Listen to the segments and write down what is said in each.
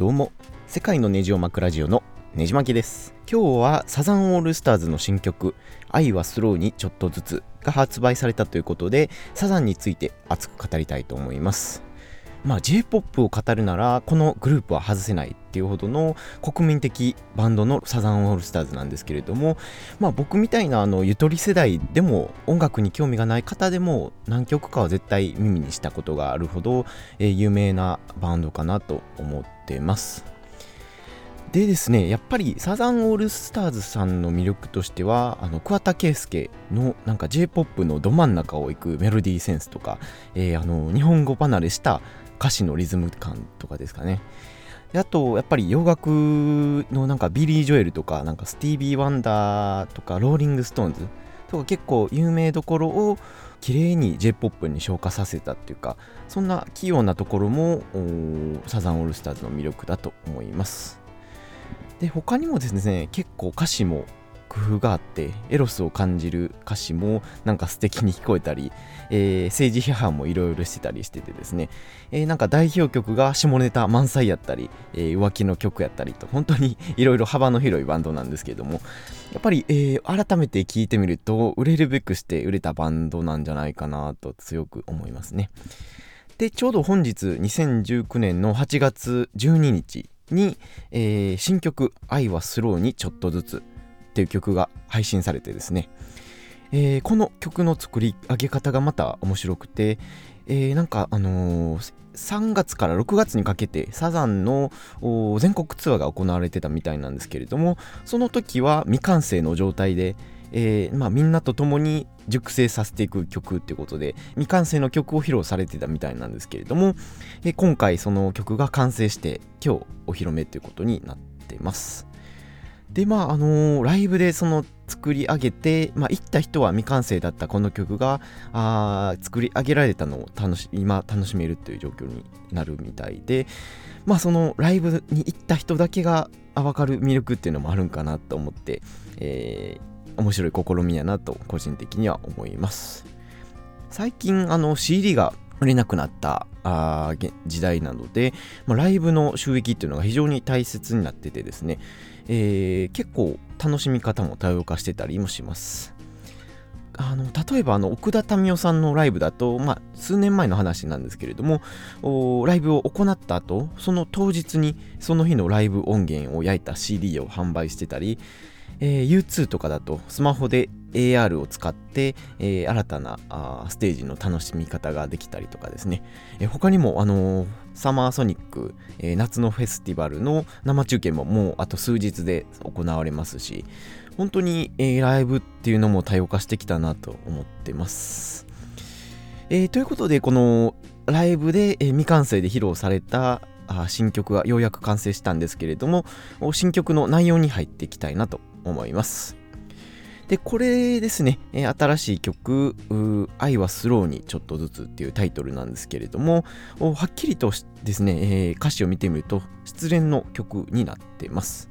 どうも。世界のネジを巻くラジオのねじ巻きです。今日はサザンオールスターズの新曲「愛はスローにちょっとずつ」が発売されたということでサザンについて熱く語りたいと思います。まあ J-POP を語るならこのグループは外せないっていうほどの国民的バンドのサザンオールスターズなんですけれどもまあ僕みたいなあのゆとり世代でも音楽に興味がない方でも何曲かは絶対耳にしたことがあるほど、えー、有名なバンドかなと思ってます。でですねやっぱりサザンオールスターズさんの魅力としてはあの桑田佳祐のなんか J-POP のど真ん中を行くメロディーセンスとか、えー、あの日本語離れした歌詞のリズム感とかですかね。であと、やっぱり洋楽のなんかビリー・ジョエルとか、なんかスティービー・ワンダーとか、ローリング・ストーンズとか結構有名どころを綺麗に J-POP に昇華させたっていうか、そんな器用なところもサザンオールスターズの魅力だと思います。で、他にもですね、結構歌詞も工夫があってエロスを感じる歌詞もなんか素敵に聞こえたり、えー、政治批判もいろいろしてたりしててですね、えー、なんか代表曲が下ネタ満載やったり、えー、浮気の曲やったりと本当に いろいろ幅の広いバンドなんですけども。やっぱり、え改めて聴いてみると売れるべくして売れたバンドなんじゃないかなと強く思いますね。でちょうど本日2019年の8月12日に、えー、新曲「愛はスローにちょっとずつ」っていう曲が配信されてですね、えー、この曲の作り上げ方がまた面白くて、えー、なんかあのー、3月から6月にかけてサザンの全国ツアーが行われてたみたいなんですけれどもその時は未完成の状態で、えーまあ、みんなと共に熟成させていく曲っていうことで未完成の曲を披露されてたみたいなんですけれども、え、今回その曲が完成して今日お披露目ということになってます。でまああのー、ライブでその作り上げて、まあ、行った人は未完成だったこの曲があ作り上げられたのを楽し今楽しめるという状況になるみたいでまあそのライブに行った人だけが分かる魅力っていうのもあるんかなと思って、えー、面白い試みやなと個人的には思います。最近あの CD が売れなくなったあ時代なので、まあ、ライブの収益っていうのが非常に大切になっててですね、えー、結構楽しみ方も多様化してたりもします。あの例えばあの奥田民生さんのライブだと、まあ、数年前の話なんですけれどもライブを行った後その当日にその日のライブ音源を焼いた CD を販売してたり、えー、U2 とかだとスマホで AR を使って、えー、新たなあステージの楽しみ方ができたりとかですね、えー、他にも、あのー、サマーソニック、え夏のフェスティバルの生中継ももうあと数日で行われますし本当に、えライブっていうのも多様化してきたなと思ってます、えということでこのライブで、え未完成で披露された新曲がようやく完成したんですけれども新曲の内容に入っていきたいなと思います。で、これですね、え、新しい曲、愛はスローにちょっとずつっていうタイトルなんですけれども、はっきりとですね、えー、歌詞を見てみると、失恋の曲になってます。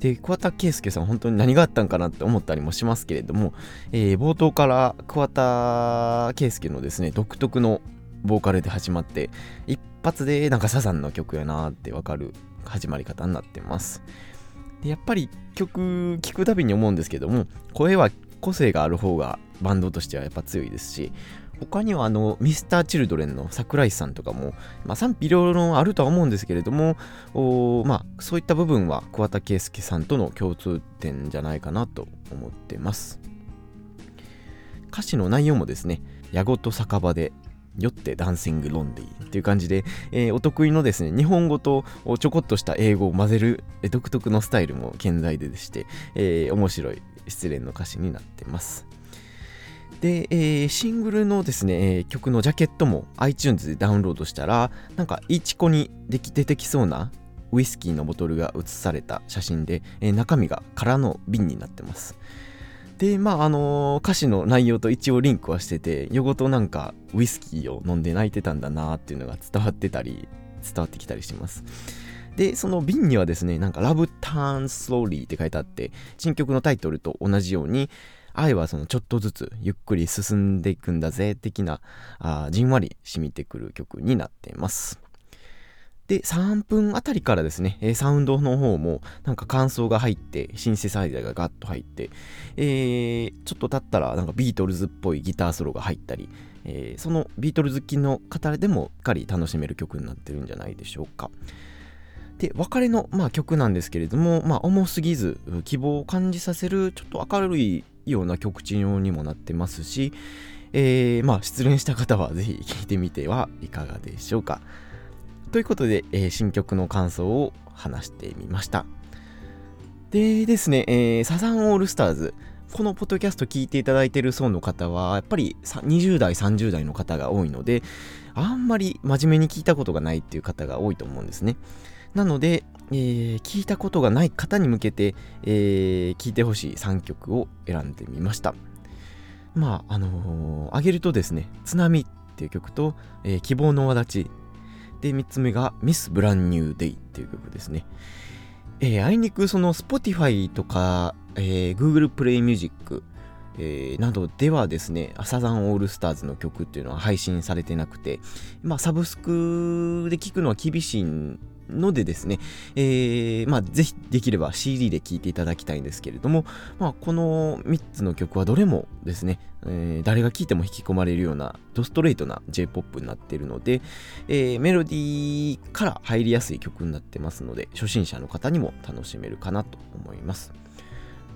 で、桑田佳祐さん、本当に何があったんかなって思ったりもしますけれども、えー、冒頭から桑田佳祐のですね、独特のボーカルで始まって、一発でなんかサザンの曲やなってわかる始まり方になってます。でやっぱり曲聴くたびに思うんですけども声は個性がある方がバンドとしてはやっぱ強いですし他にはあのミスターチルドレンの桜井さんとかも、まあ、賛否両論あるとは思うんですけれどもまあ、そういった部分は桑田佳祐さんとの共通点じゃないかなと思ってます。歌詞の内容もですね「矢ごと酒場でよってダンシングロンディっていう感じで、えー、お得意のですね、日本語とちょこっとした英語を混ぜる独特のスタイルも健在ででして、えー、面白い失恋の歌詞になってます。で、えー、シングルのですね、曲のジャケットも iTunes でダウンロードしたら、なんかイチコにでき出てきそうなウイスキーのボトルが写された写真で、え、中身が空の瓶になってます。で、まあ、あのー、歌詞の内容と一応リンクはしてて、夜ごとなんかウイスキーを飲んで泣いてたんだなっていうのが伝わってたり、伝わってきたりします。で、その瓶にはですね、なんか Love Turn Slowly って書いてあって、新曲のタイトルと同じように、愛はそのちょっとずつゆっくり進んでいくんだぜ的なあじんわり染みてくる曲になっています。で、3分あたりからですね、えサウンドの方もなんか感想が入って、シンセサイザーがガッと入って、えー、ちょっと経ったらなんかビートルズっぽいギターソロが入ったり、えー、そのビートルズ好きの方でもしっかり楽しめる曲になってるんじゃないでしょうか。で、別れの、まあ、曲なんですけれども、まあ、重すぎず、希望を感じさせる、ちょっと明るいような曲調にもなってますし、えー、まあ、失恋した方はぜひ聴いてみてはいかがでしょうか。ということで、えー、新曲の感想を話してみました。でですね、えー、サザンオールスターズ、このポッドキャスト聞いていただいている層の方は、やっぱり20代、30代の方が多いので、あんまり真面目に聞いたことがないっていう方が多いと思うんですね。なので、えー、聞いたことがない方に向けて、えー、聞いてほしい3曲を選んでみました。まあ、あのー、あげるとですね、津波っていう曲と、えー、希望の輪立ち。で、3つ目がミス・ブランニュー・デイっていう曲ですね。えー、あいにくその Spotify とか、えー、Google Play Music、えー、などではですね、サザンオールスターズの曲っていうのは配信されてなくて、まあ、サブスクで聴くのは厳しいんのでですね、えー、まあ、ぜひできれば CD で聴いていただきたいんですけれども、まあ、この3つの曲はどれもですね、えー、誰が聴いても引き込まれるようなドストレートな J-POP になっているので、えー、メロディーから入りやすい曲になってますので、初心者の方にも楽しめるかなと思います。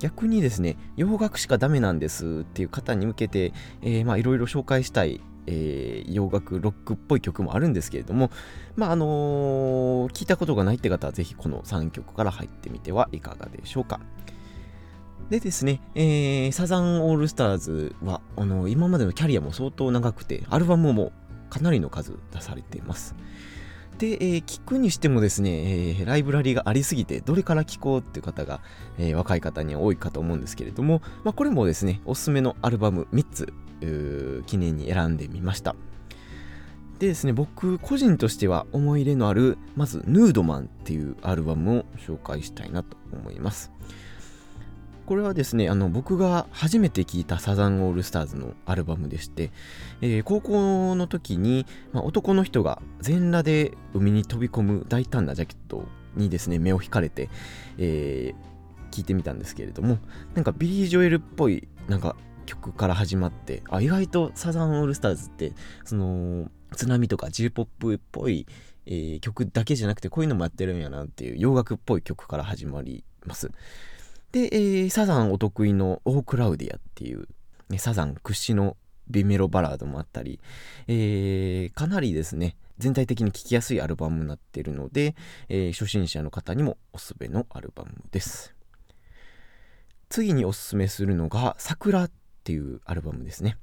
逆にですね、洋楽しかダメなんですっていう方に向けて、え、まいろいろ紹介したいえー、洋楽ロックっぽい曲もあるんですけれども、まああのー、聞いたことがないって方はぜひこの3曲から入ってみてはいかがでしょうか。でですね、えー、サザンオールスターズはあの今までのキャリアも相当長くて、アルバムもかなりの数出されています。で、えー、聞くにしてもですね、えー、ライブラリーがありすぎて、どれから聞こうっていう方が、えー、若い方には多いかと思うんですけれども、まあ、これもですね、おすすめのアルバム3つ記念に選んでみました。でですね、僕個人としては思い入れのある、まず、ヌードマンっていうアルバムを紹介したいなと思います。これはですね、あの僕が初めて聴いたサザンオールスターズのアルバムでして、えー、高校の時に、まあ、男の人が全裸で海に飛び込む大胆なジャケットにですね、目を引かれて、えー、聞いてみたんですけれども、なんかビリー・ジョエルっぽい、なんか曲から始まってあ意外とサザンオールスターズってその TSUNAMI とか J−POP っぽい、えー、曲だけじゃなくてこういうのもやってるんやなっていう洋楽っぽい曲から始まります。で、えー、サザンお得意の Oh!クラウディアっていう、ね、サザン屈指のビメロバラードもあったり、えー、かなりですね全体的に聴きやすいアルバムになっているので、えー、初心者の方にもおすすめのアルバムです。次におすすめするのが「桜」っていうアルバムですね。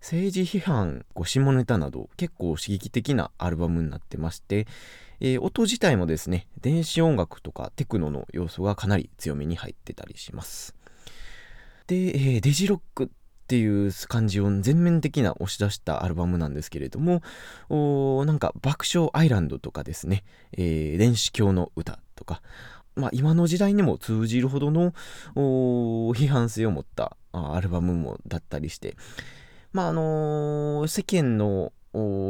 政治批判、こう下ネタなど結構刺激的なアルバムになってまして、えー、音自体もですね、電子音楽とかテクノの要素がかなり強めに入ってたりします。で、えー、デジロックっていう感じを全面的な押し出したアルバムなんですけれども、おなんか爆笑アイランドとかですね、えー、電子教の歌とか、まあ、今の時代にも通じるほどの批判性を持ったアルバムもだったりして、まああのー、世間の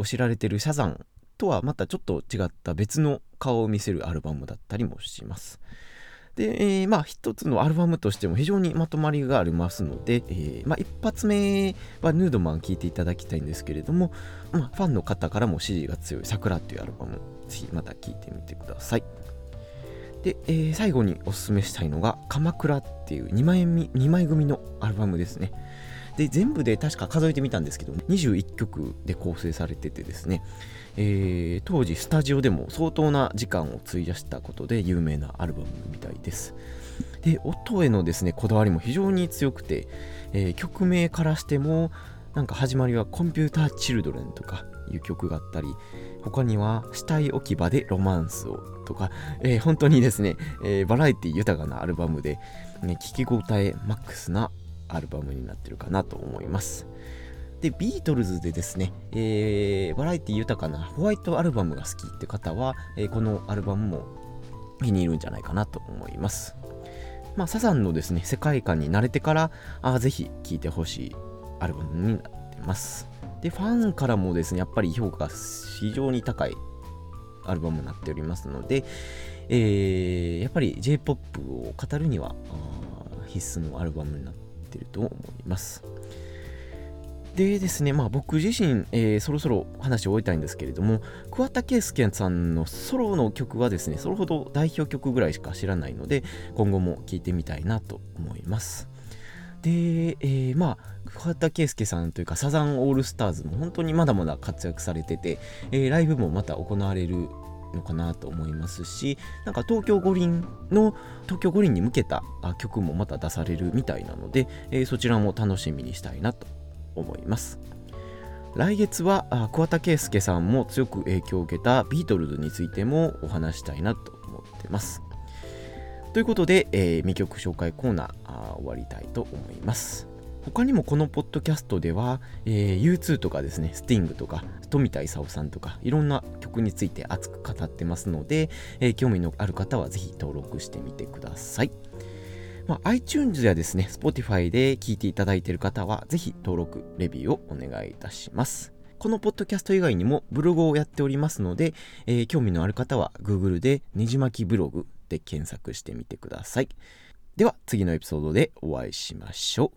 知られてるサザンとはまたちょっと違った別の顔を見せるアルバムだったりもします。で、えー、まあ一つのアルバムとしても非常にまとまりがありますので、えー、まあ一発目はヌードマン聴いていただきたいんですけれども、まあ、ファンの方からも支持が強い桜っていうアルバム、ぜひまた聴いてみてください。で、えー、最後におすすめしたいのが、鎌倉っていう2枚 ,2 枚組のアルバムですね。で、全部で確か数えてみたんですけど、21曲で構成されててですね、えー、当時スタジオでも相当な時間を費やしたことで有名なアルバムみたいです。で、音へのですね、こだわりも非常に強くて、えー、曲名からしても、なんか始まりはコンピューターチルドレンとかいう曲があったり、他には死体置き場でロマンスをとか、えー、本当にですね、えー、バラエティ豊かなアルバムで、ね、聞き応えマックスなアルバムになってるかなと思います。で、ビートルズでですね、えー、バラエティ豊かなホワイトアルバムが好きって方は、えこのアルバムも気に入るんじゃないかなと思います。まあ、サザンのですね、世界観に慣れてから、あぜひ聴いてほしいアルバムになってます。で、ファンからもですね、やっぱり評価が非常に高いアルバムになっておりますので、えー、やっぱり J-POP を語るには必須のアルバムになっていると思います。でですね、まあ僕自身、えー、そろそろ話を終えたいんですけれども、桑田佳祐さんのソロの曲はですね、それほど代表曲ぐらいしか知らないので、今後も聴いてみたいなと思います。で、えー、まあ、桑田佳祐さんというか、サザンオールスターズも本当にまだまだ活躍されてて、えー、ライブもまた行われるのかなと思いますしなんか東京五輪の東京五輪に向けた曲もまた出されるみたいなので、えー、そちらも楽しみにしたいなと思います。来月は桑田佳祐さんも強く影響を受けたビートルズについてもお話したいなと思ってます。ということで、えー、未曲紹介コーナー終わりたいと思います他にもこのポッドキャストでは、えー、U2 とかですね、スティングとか、富田勲さんとか、いろんな曲について熱く語ってますので、えー、興味のある方はぜひ登録してみてください。まあ、iTunes やですね、Spotify で聞いていただいている方は、ぜひ登録、レビューをお願いいたします。このポッドキャスト以外にもブログをやっておりますので、えー、興味のある方は Google でねじ巻きブログで検索してみてください。では次のエピソードでお会いしましょう。